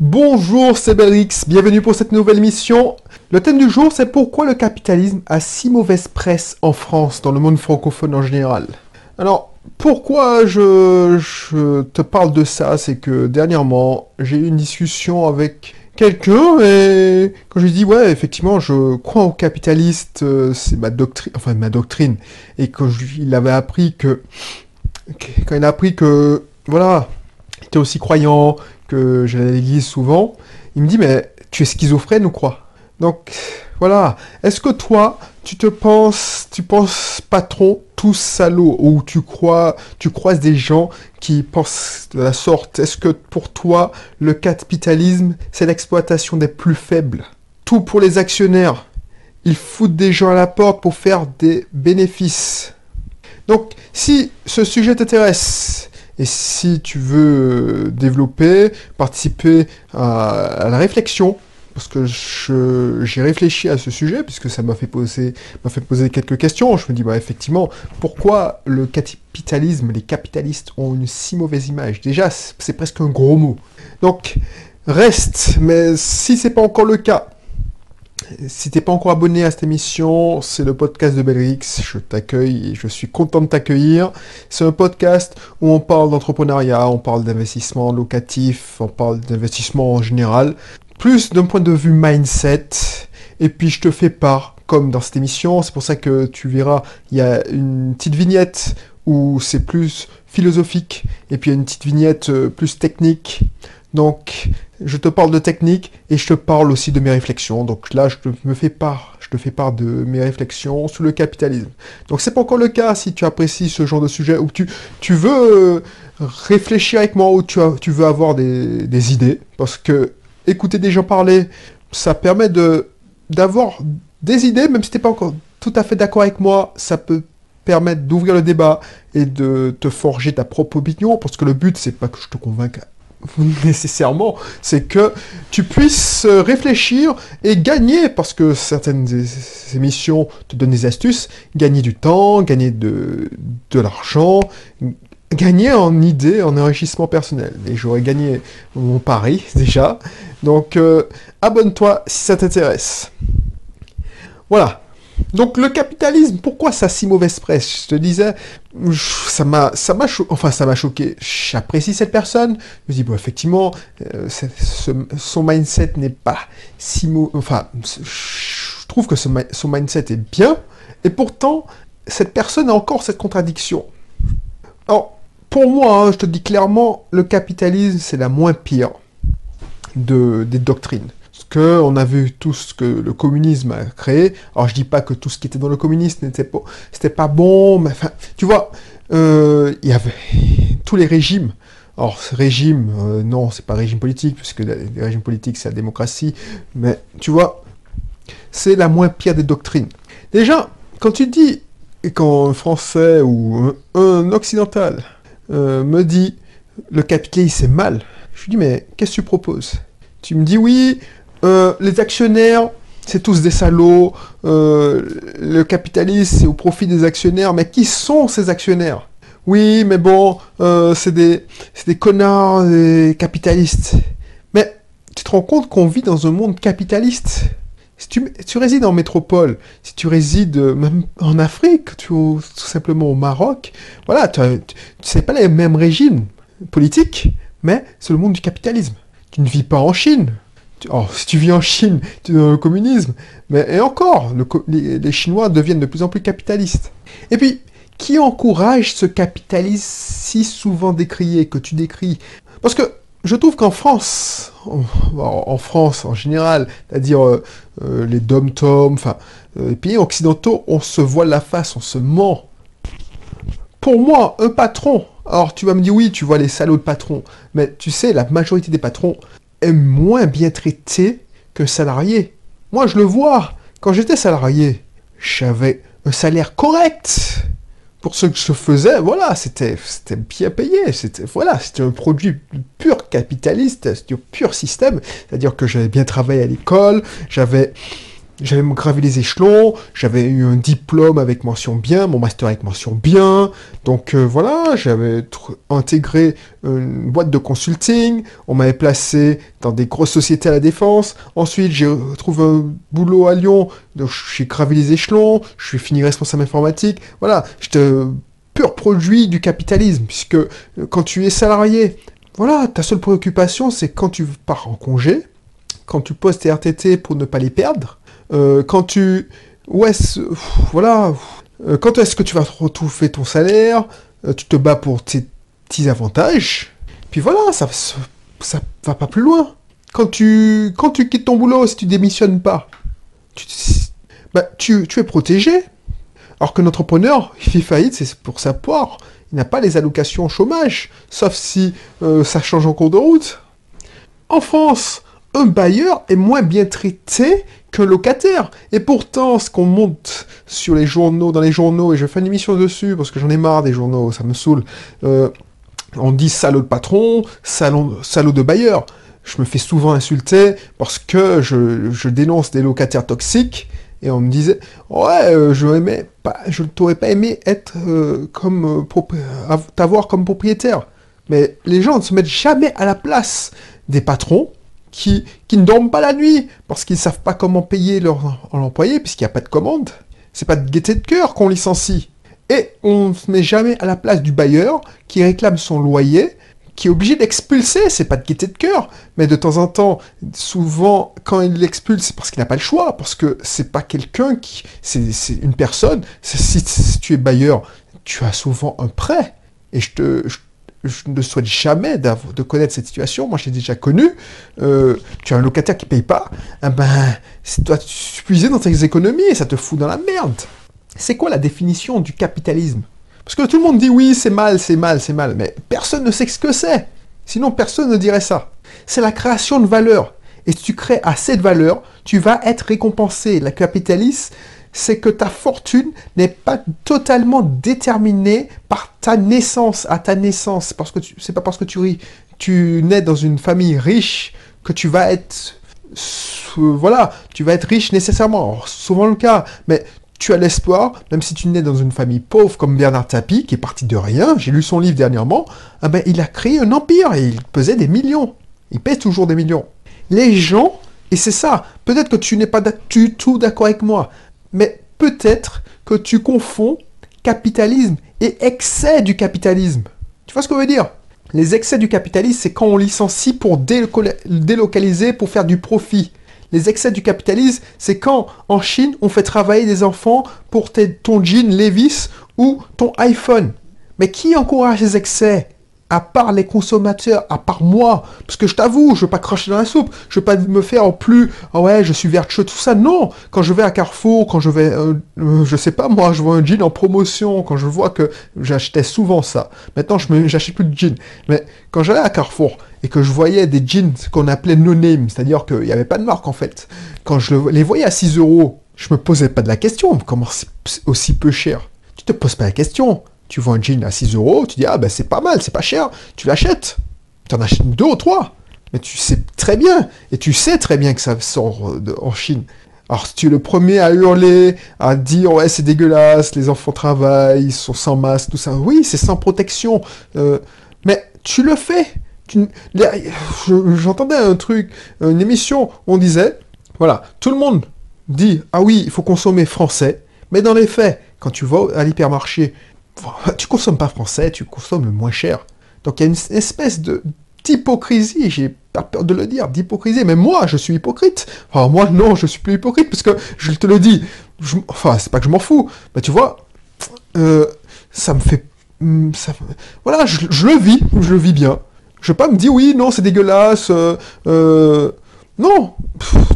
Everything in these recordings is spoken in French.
Bonjour, c'est Belrix, bienvenue pour cette nouvelle émission. Le thème du jour, c'est pourquoi le capitalisme a si mauvaise presse en France, dans le monde francophone en général. Alors, pourquoi je, te parle de ça, c'est que dernièrement, j'ai eu une discussion avec quelqu'un et quand je lui dis ouais effectivement je crois au capitaliste euh, c'est ma doctrine enfin ma doctrine et quand il avait appris que quand il a appris que voilà il était aussi croyant que j'allais à l'église souvent. Il me dit mais tu es schizophrène ou quoi? Donc voilà. Est-ce que toi tu te penses tu penses patron tout salaud ou tu crois tu croises des gens qui pensent de la sorte? Est-ce que pour toi, le capitalisme, c'est l'exploitation des plus faibles? Tout pour les actionnaires. Ils foutent des gens à la porte pour faire des bénéfices. Donc, si ce sujet t'intéresse, et si tu veux développer, participer à, la réflexion, parce que j'ai réfléchi à ce sujet, puisque ça m'a fait poser, fait poser quelques questions. Je me dis, bah, effectivement, pourquoi le capitalisme, les capitalistes ont une si mauvaise image? Déjà, c'est presque un gros mot. Donc, reste, mais si c'est pas encore le cas, si t'es pas encore abonné à cette émission, c'est le podcast de Belrix. Je t'accueille et je suis content de t'accueillir. C'est un podcast où on parle d'entrepreneuriat, on parle d'investissement locatif, on parle d'investissement en général plus d'un point de vue mindset, et puis je te fais part, comme dans cette émission, c'est pour ça que tu verras, il y a une petite vignette où c'est plus philosophique, et puis il y a une petite vignette euh, plus technique. Donc, je te parle de technique et je te parle aussi de mes réflexions. Donc là, je te me fais part, je te fais part de mes réflexions sur le capitalisme. Donc c'est pas encore le cas si tu apprécies ce genre de sujet ou tu, tu veux euh, réfléchir avec moi ou tu, tu veux avoir des, des idées. Parce que écouter des gens parler, ça permet de d'avoir des idées, même si t'es pas encore tout à fait d'accord avec moi, ça peut permettre d'ouvrir le débat et de te forger ta propre opinion, parce que le but, c'est pas que je te convainque nécessairement, c'est que tu puisses réfléchir et gagner, parce que certaines émissions te donnent des astuces, gagner du temps, gagner de, de l'argent, gagner en idées, en enrichissement personnel. Et j'aurais gagné mon pari déjà. Donc euh, abonne-toi si ça t'intéresse. Voilà. Donc le capitalisme, pourquoi ça si mauvaise presse? Je te disais, ça m'a, ça m'a, enfin ça m'a choqué. J'apprécie cette personne. Je me dis bon effectivement, euh, son mindset n'est pas si mauvais. Enfin, je trouve que son mindset est bien, et pourtant cette personne a encore cette contradiction. Alors pour moi, hein, je te dis clairement, le capitalisme, c'est la moins pire de, des doctrines. Parce que on a vu tout ce que le communisme a créé. Alors je dis pas que tout ce qui était dans le communisme n'était pas, bon, mais enfin, tu vois, euh, il y avait tous les régimes. Alors, ce régime, euh, non, c'est pas régime politique, puisque les régimes politiques, c'est la démocratie. Mais, tu vois, c'est la moins pire des doctrines. Déjà, quand tu dis, qu'un Français ou un occidental euh, me dit le capitalisme c'est mal. Je lui dis mais qu'est-ce que tu proposes? Tu me dis oui, euh, les actionnaires c'est tous des salauds, euh, le capitalisme c'est au profit des actionnaires, mais qui sont ces actionnaires? Oui, mais bon, c'est des, des connards, des capitalistes. Mais tu te rends compte qu'on vit dans un monde capitaliste? Si tu, résides en métropole, si tu résides euh, même en Afrique, tu, tout simplement au Maroc, voilà, tu sais pas les mêmes régimes politiques, mais c'est le monde du capitalisme. Tu ne vis pas en Chine. Oh, si tu vis en Chine, tu es dans le communisme. Mais et encore, les, Chinois deviennent de plus en plus capitalistes. Et puis, qui encourage ce capitalisme si souvent décrié que tu décris? Parce que je trouve qu'en France, en, France en général, c'est-à-dire euh, euh, les dom-toms, enfin, euh, les pays occidentaux, on se voit la face, on se ment. Pour moi, un patron, alors tu vas me dire oui, tu vois les salauds de patrons, mais tu sais, la majorité des patrons est moins bien traité que salarié. Moi, je le vois. Quand j'étais salarié, j'avais un salaire correct pour ce que je faisais, voilà, c'était bien payé. C'était voilà, c'était un produit pur capitaliste, c'était un pur système. C'est-à-dire que j'avais bien travaillé à l'école, j'avais j'avais gravé les échelons, j'avais eu un diplôme avec mention bien, mon master avec mention bien, donc euh, voilà, j'avais intégré une boîte de consulting, on m'avait placé dans des grosses sociétés à la défense, ensuite j'ai trouvé un boulot à Lyon, donc j'ai gravé les échelons, je suis fini responsable informatique, voilà, j'étais pur produit du capitalisme, puisque euh, quand tu es salarié, voilà, ta seule préoccupation c'est quand tu pars en congé, quand tu poses tes RTT pour ne pas les perdre, euh, quand tu... Ouais, voilà. Euh, quand est-ce que tu vas retrouver ton salaire euh, Tu te bats pour tes petits avantages. Puis voilà, ça, ça va pas plus loin. Quand tu, quand tu quittes ton boulot, si tu démissionnes pas, tu, bah, tu, tu es protégé. Alors que l'entrepreneur, il fait faillite, c'est pour sa poire. Il n'a pas les allocations au chômage, sauf si ça change en cours de route. En France, un bailleur est moins bien traité qu'un locataire. Et pourtant, ce qu'on monte sur les journaux, dans les journaux, et je fais une émission dessus parce que j'en ai marre des journaux, ça me saoule. Euh, on dit salaud de patron, salaud, de bailleur. Je me fais souvent insulter parce que je, dénonce des locataires toxiques et on me disait ouais euh, je aimais pas, t'aurais pas aimé être euh, comme t'avoir comme propriétaire. Mais les gens ne se mettent jamais à la place des patrons qui, ne dorment pas la nuit parce qu'ils ne savent pas comment payer leur employé puisqu'il n'y a pas de commande. C'est pas de gaieté de cœur qu'on licencie. Et on ne se met jamais à la place du bailleur qui réclame son loyer, qui est obligé d'expulser. C'est pas de gaieté de cœur, mais de temps en temps, souvent, quand il l'expulse, c'est parce qu'il n'a pas le choix, parce que c'est pas quelqu'un qui, c'est une personne. Si, si, tu es bailleur, tu as souvent un prêt. Et je te, ne souhaite jamais de connaître cette situation. Moi, je l'ai déjà connu. Euh, tu as un locataire qui paye pas, eh ben, tu dois puiser dans tes économies et ça te fout dans la merde. C'est quoi la définition du capitalisme? Parce que tout le monde dit oui, c'est mal, c'est mal, c'est mal, mais personne ne sait ce que c'est. Sinon, personne ne dirait ça. C'est la création de valeur. Et si tu crées assez de valeur, tu vas être récompensé. Le capitalisme, c'est que ta fortune n'est pas totalement déterminée par ta naissance, à ta naissance. Parce que c'est pas parce que tu, tu nais dans une famille riche que tu vas être voilà, tu vas être riche nécessairement. souvent le cas, mais tu as l'espoir, même si tu nais dans une famille pauvre comme Bernard Tapie, qui est parti de rien, j'ai lu son livre dernièrement, ah ben, il a créé un empire et il pesait des millions. Il pèse toujours des millions. Les gens, et c'est ça, peut-être que tu n'es pas du tout d'accord avec moi, mais peut-être que tu confonds capitalisme et excès du capitalisme. Tu vois ce que je veux dire? Les excès du capitalisme, c'est quand on licencie pour délocaliser, pour faire du profit. Les excès du capitalisme, c'est quand en Chine, on fait travailler des enfants pour ton jean Levis ou ton iPhone. Mais qui encourage les excès? À part les consommateurs, à part moi, parce que je t'avoue, je veux pas cracher dans la soupe, je veux pas me faire en plus, ah ouais, je suis vertueux, tout ça, non. Quand je vais à Carrefour, quand je vais, euh, euh, je sais pas moi, je vois un jean en promotion, quand je vois que j'achetais souvent ça. Maintenant, je j'achète plus de jeans. Mais quand j'allais à Carrefour et que je voyais des jeans qu'on appelait no-name, c'est-à-dire qu'il n'y avait pas de marque en fait, quand je les voyais à 6 euros, je me posais pas de la question, comment c'est aussi peu cher? Tu te poses pas la question tu vois un jean à 6 euros, tu dis ah ben c'est pas mal, c'est pas cher, tu l'achètes. Tu en achètes deux ou trois. Mais tu sais très bien, et tu sais très bien que ça sort en Chine. Alors tu es le premier à hurler, à dire ouais c'est dégueulasse, les enfants travaillent, ils sont sans masque, tout ça, oui c'est sans protection, euh, mais tu le fais. J'entendais un truc, une émission, où on disait, voilà, tout le monde dit ah oui il faut consommer français, mais dans les faits, quand tu vas à l'hypermarché, tu consommes pas français, tu consommes moins cher. Donc il y a une espèce de d'hypocrisie, j'ai pas peur de le dire, d'hypocrisie, mais moi je suis hypocrite. Enfin moi non, je suis plus hypocrite, parce que je te le dis, enfin c'est pas que je m'en fous, mais tu vois, euh, ça me fait... Hmm, voilà, je, le vis, je le vis bien. Je vais pas me dire oui, non, c'est dégueulasse, euh, euh, non,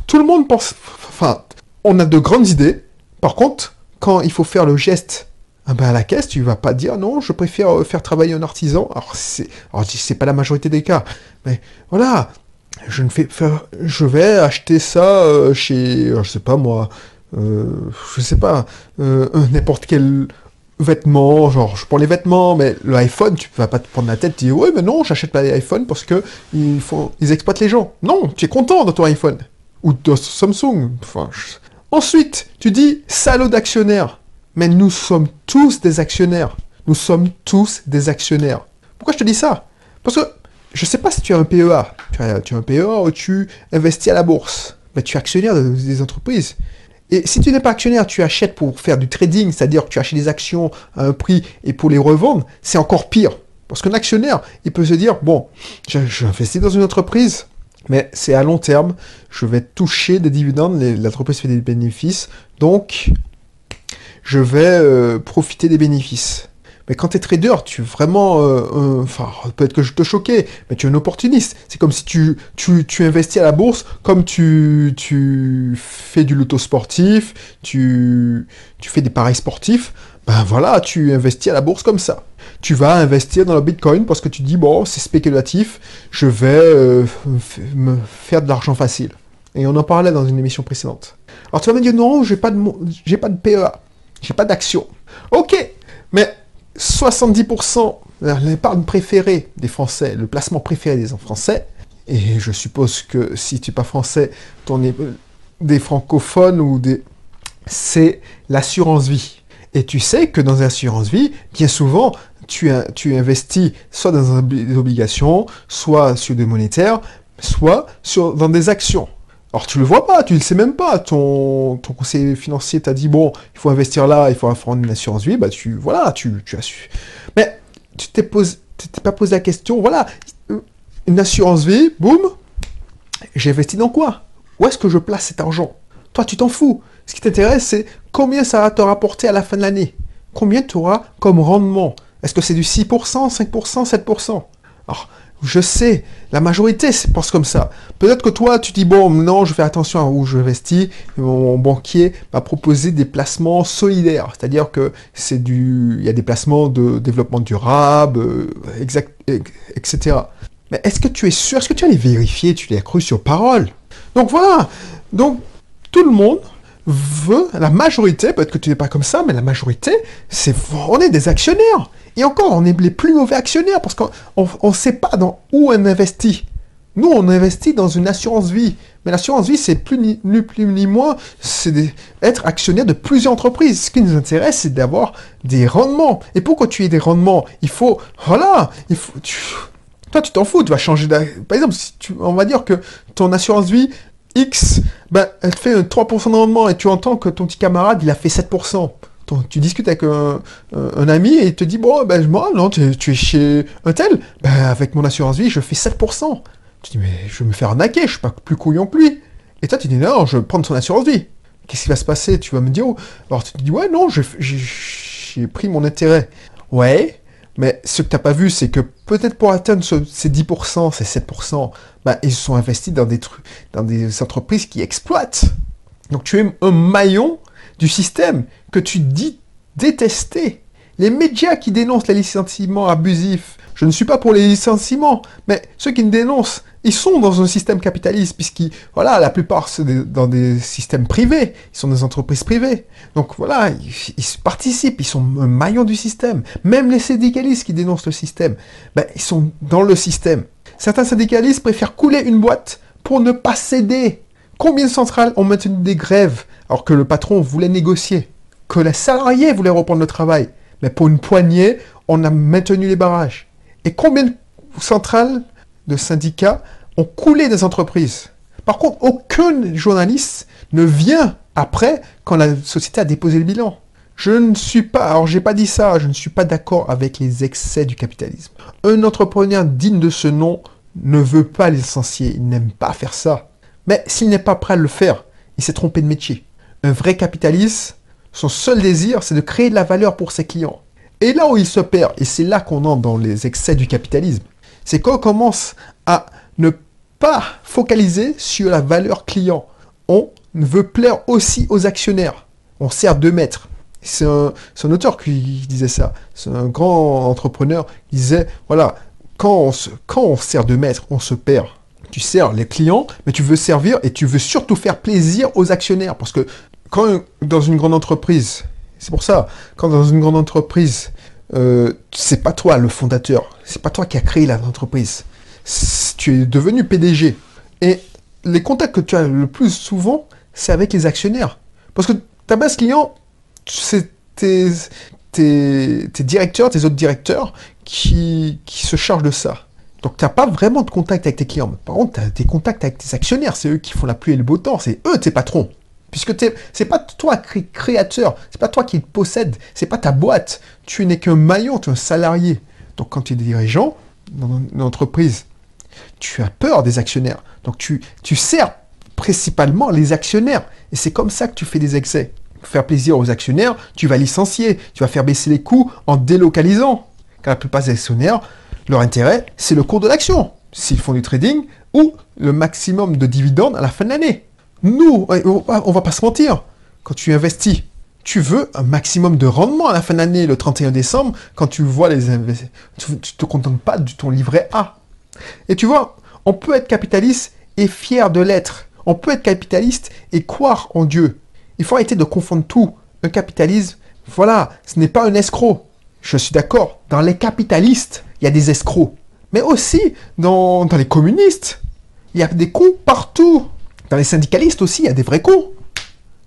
tout le monde pense... Enfin, on a de grandes idées, par contre, quand il faut faire le geste ah ben à la caisse, tu vas pas dire non, je préfère euh, faire travailler un artisan. Alors c'est, c'est pas la majorité des cas, mais voilà, je ne fais, je vais acheter ça euh, chez, euh, je sais pas moi, je sais pas, n'importe quel vêtement, genre je prends les vêtements, mais le iPhone, tu vas pas te prendre la tête, tu dis ouais mais non, j'achète pas l'iPhone parce que ils exploitent les gens. Non, tu es content de ton iPhone ou de Samsung. Enfin, Ensuite, tu dis salaud d'actionnaire. Mais nous sommes tous des actionnaires. Nous sommes tous des actionnaires. Pourquoi je te dis ça? Parce que je ne sais pas si tu as un PEA. Tu as, un PEA ou tu investis à la bourse. Mais tu es actionnaire des entreprises. Et si tu n'es pas actionnaire, tu achètes pour faire du trading, c'est-à-dire que tu achètes des actions à un prix et pour les revendre, c'est encore pire. Parce qu'un actionnaire, il peut se dire, bon, j'investis dans une entreprise, mais c'est à long terme, je vais toucher des dividendes, l'entreprise fait des bénéfices, donc je vais euh, profiter des bénéfices. Mais quand tu es trader, tu es vraiment... Euh, enfin, peut-être que je te choquais, mais tu es un opportuniste. C'est comme si tu, investis à la bourse, comme tu, fais du loto sportif, tu, fais des paris sportifs. Ben voilà, tu investis à la bourse comme ça. Tu vas investir dans le Bitcoin parce que tu dis, bon, c'est spéculatif, je vais euh, me faire de l'argent facile. Et on en parlait dans une émission précédente. Alors tu vas me dire, non, j'ai pas j'ai pas de PEA, j'ai pas d'action. Ok, mais 70% l'épargne préférée des Français, le placement préféré des Français, et je suppose que si tu n'es pas français, ton es des francophones ou des... c'est l'assurance vie. Et tu sais que dans l'assurance vie, bien souvent, tu, tu investis soit dans des obligations, soit sur des monétaires, soit sur, dans des actions. Alors tu le vois pas, tu le sais même pas. Ton, conseiller financier t'a dit bon, il faut investir là, il faut avoir une assurance vie, bah tu voilà, tu, tu as su. Mais tu t'es t'es pas posé la question, voilà, une assurance vie, boum, j'ai investi dans quoi? Où est-ce que je place cet argent? Toi, tu t'en fous. Ce qui t'intéresse, c'est combien ça va te rapporter à la fin de l'année. Combien tu auras comme rendement? Est-ce que c'est du 6%, 5%, 7% Alors, je sais, la majorité pense comme ça. Peut-être que toi, tu dis, bon, non, je fais attention à où je investis. Mon banquier m'a proposé des placements solidaires. C'est-à-dire que c'est du, il y a des placements de développement durable, euh, etc. Mais est-ce que tu es sûr, est-ce que tu as les vérifier, tu les as cru sur parole? Donc voilà. Donc, tout le monde veut, la majorité, peut-être que tu n'es pas comme ça, mais la majorité, c'est, on est des actionnaires. Et encore, on est les plus mauvais actionnaires parce qu'on ne sait pas dans où on investit. Nous, on investit dans une assurance vie. Mais l'assurance vie, c'est plus ni, plus ni moins, c'est être actionnaire de plusieurs entreprises. Ce qui nous intéresse, c'est d'avoir des rendements. Et pour que tu aies des rendements, il faut, voilà, il faut, toi, tu t'en fous, tu vas changer Par exemple, si tu, on va dire que ton assurance vie X, ben, elle fait un 3% de rendement et tu entends que ton petit camarade, il a fait 7% tu discutes avec un, ami et il te dit Bon, ben, moi, non, tu, es chez un tel, ben, avec mon assurance vie, je fais 7%. Tu dis Mais je vais me faire arnaquer, je suis pas plus couillon que lui. Et toi, tu dis Non, je vais prendre son assurance vie. Qu'est-ce qui va se passer? Tu vas me dire oh. Alors, tu te dis Ouais, non, j'ai pris mon intérêt. Ouais, mais ce que tu n'as pas vu, c'est que peut-être pour atteindre ces 10%, ces 7%, ben, ils sont investis dans des, entreprises qui exploitent. Donc tu es un maillon du système que tu dis détester. Les médias qui dénoncent les licenciements abusifs, je ne suis pas pour les licenciements, mais ceux qui ne dénoncent, ils sont dans un système capitaliste, puisqu'ils, voilà, la plupart c'est dans des systèmes privés, ils sont des entreprises privées. Donc voilà, ils, participent, ils sont un maillon du système. Même les syndicalistes qui dénoncent le système, ben, ils sont dans le système. Certains syndicalistes préfèrent couler une boîte pour ne pas céder. Combien de centrales ont maintenu des grèves alors que le patron voulait négocier? Que les salariés voulaient reprendre le travail. Mais pour une poignée, on a maintenu les barrages. Et combien de centrales de syndicats ont coulé des entreprises Par contre, aucun journaliste ne vient après quand la société a déposé le bilan. Je ne suis pas, alors j'ai pas dit ça, je ne suis pas d'accord avec les excès du capitalisme. Un entrepreneur digne de ce nom ne veut pas licencier, il n'aime pas faire ça. Mais s'il n'est pas prêt à le faire, il s'est trompé de métier. Un vrai capitaliste son seul désir, c'est de créer de la valeur pour ses clients. Et là où il se perd, et c'est là qu'on entre dans les excès du capitalisme, c'est qu'on commence à ne pas focaliser sur la valeur client. On veut plaire aussi aux actionnaires. On sert de maître. C'est un, auteur qui disait ça. C'est un grand entrepreneur qui disait, voilà, quand on, quand on sert de maître, on se perd. Tu sers les clients, mais tu veux servir et tu veux surtout faire plaisir aux actionnaires. Parce que quand dans une grande entreprise, c'est pour ça, quand dans une grande entreprise, euh, c'est pas toi le fondateur, c'est pas toi qui as créé l'entreprise, tu es devenu PDG. Et les contacts que tu as le plus souvent, c'est avec les actionnaires. Parce que ta base client, c'est tes, tes, directeurs, tes autres directeurs qui, qui se chargent de ça. Donc tu n'as pas vraiment de contact avec tes clients. Par contre, tu as des contacts avec tes actionnaires. C'est eux qui font la pluie et le beau temps. C'est eux tes patrons. Puisque c'est pas toi créateur, c'est pas toi qui te possède, c'est pas ta boîte. Tu n'es qu'un maillon, tu es un salarié. Donc quand tu es dirigeant dans une entreprise, tu as peur des actionnaires. Donc tu, tu sers principalement les actionnaires. Et c'est comme ça que tu fais des excès. Pour faire plaisir aux actionnaires, tu vas licencier, tu vas faire baisser les coûts en délocalisant. Car la plupart des actionnaires, leur intérêt, c'est le cours de l'action. S'ils font du trading ou le maximum de dividendes à la fin de l'année. Nous, on va pas se mentir, quand tu investis, tu veux un maximum de rendement à la fin de l'année, le 31 décembre, quand tu vois les investissements. Tu, ne te contentes pas de ton livret A. Et tu vois, on peut être capitaliste et fier de l'être. On peut être capitaliste et croire en Dieu. Il faut arrêter de confondre tout. Un capitalisme, voilà, ce n'est pas un escroc. Je suis d'accord, dans les capitalistes, il y a des escrocs. Mais aussi dans, dans les communistes, il y a des cons partout. Dans les syndicalistes aussi, il y a des vrais cons.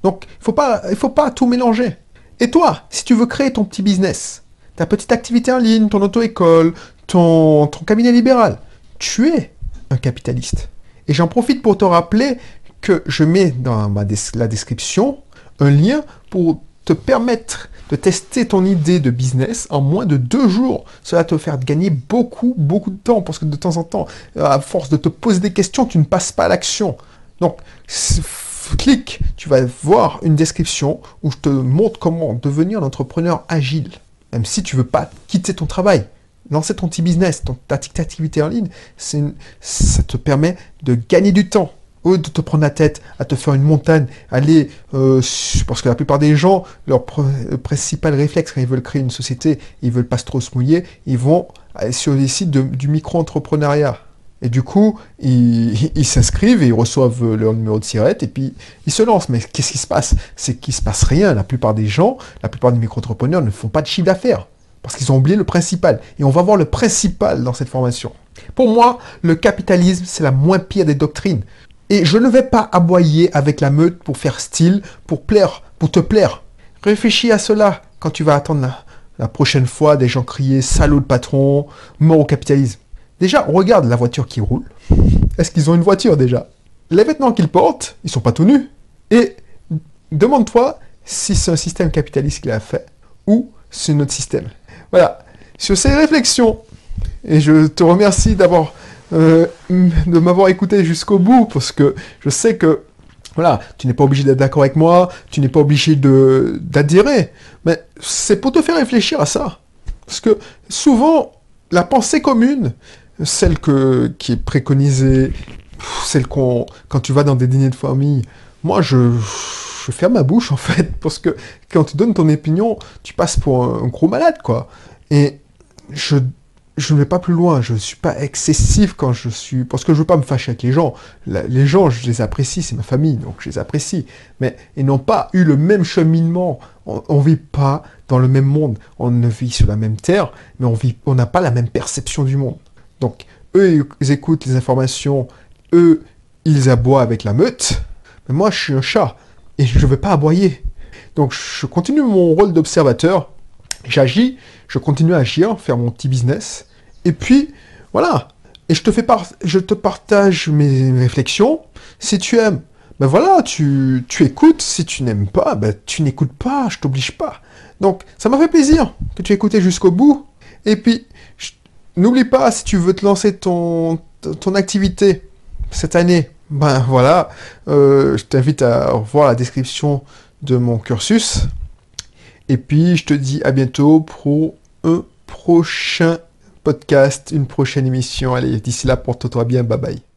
Donc, il ne faut pas tout mélanger. Et toi, si tu veux créer ton petit business, ta petite activité en ligne, ton auto-école, ton, ton cabinet libéral, tu es un capitaliste. Et j'en profite pour te rappeler que je mets dans la description un lien pour te permettre de tester ton idée de business en moins de deux jours. Cela te faire gagner beaucoup, beaucoup de temps parce que de temps en temps, à force de te poser des questions, tu ne passes pas à l'action. Donc, clique, tu vas voir une description où je te montre comment devenir un entrepreneur agile. Même si tu veux pas quitter ton travail, lancer ton petit business, ton, ta activité en ligne, ça te permet de gagner du temps. Lieu de te prendre la tête à te faire une montagne, aller, euh, parce que la plupart des gens, leur principal réflexe quand ils veulent créer une société, ils veulent pas trop se mouiller, ils vont sur les sites du micro-entrepreneuriat. Et du coup, ils s'inscrivent et ils reçoivent leur numéro de sirette et puis ils se lancent. Mais qu'est-ce qui se passe? C'est qu'il ne se passe rien. La plupart des gens, la plupart des micro-entrepreneurs ne font pas de chiffre d'affaires parce qu'ils ont oublié le principal. Et on va voir le principal dans cette formation. Pour moi, le capitalisme, c'est la moins pire des doctrines. Et je ne vais pas aboyer avec la meute pour faire style, pour plaire, pour te plaire. Réfléchis à cela quand tu vas attendre la, la prochaine fois des gens crier salaud de patron, mort au capitalisme. Déjà, regarde la voiture qui roule. Est-ce qu'ils ont une voiture déjà? Les vêtements qu'ils portent, ils sont pas tout nus. Et demande-toi si c'est un système capitaliste qui l'a fait ou c'est notre système. Voilà. Sur ces réflexions, et je te remercie d'avoir euh, de m'avoir écouté jusqu'au bout parce que je sais que voilà, tu n'es pas obligé d'être d'accord avec moi, tu n'es pas obligé d'adhérer, mais c'est pour te faire réfléchir à ça. Parce que souvent, la pensée commune, celle que, qui est préconisée, celle qu'on, quand tu vas dans des dîners de famille, moi je, ferme ma bouche en fait, parce que quand tu donnes ton opinion, tu passes pour un, gros malade quoi. Et je, je ne vais pas plus loin, je ne suis pas excessif quand je suis, parce que je veux pas me fâcher avec les gens. les gens, je les apprécie, c'est ma famille, donc je les apprécie. Mais ils n'ont pas eu le même cheminement. On ne vit pas dans le même monde. On ne vit sur la même terre, mais on vit, on n'a pas la même perception du monde. Donc, eux, ils écoutent les informations, eux, ils aboient avec la meute, mais moi, je suis un chat, et je ne veux pas aboyer. Donc, je continue mon rôle d'observateur, j'agis, je continue à agir, faire mon petit business, et puis, voilà. Et je te, fais je te partage mes réflexions. Si tu aimes, ben voilà, tu, tu écoutes. Si tu n'aimes pas, ben tu n'écoutes pas, je t'oblige pas. Donc, ça m'a fait plaisir que tu écouté jusqu'au bout. Et puis, N'oublie pas, si tu veux te lancer ton, activité cette année, ben voilà, euh, je t'invite à voir la description de mon cursus. Et puis, je te dis à bientôt pour un prochain podcast, une prochaine émission. Allez, d'ici là, porte-toi bien, bye bye.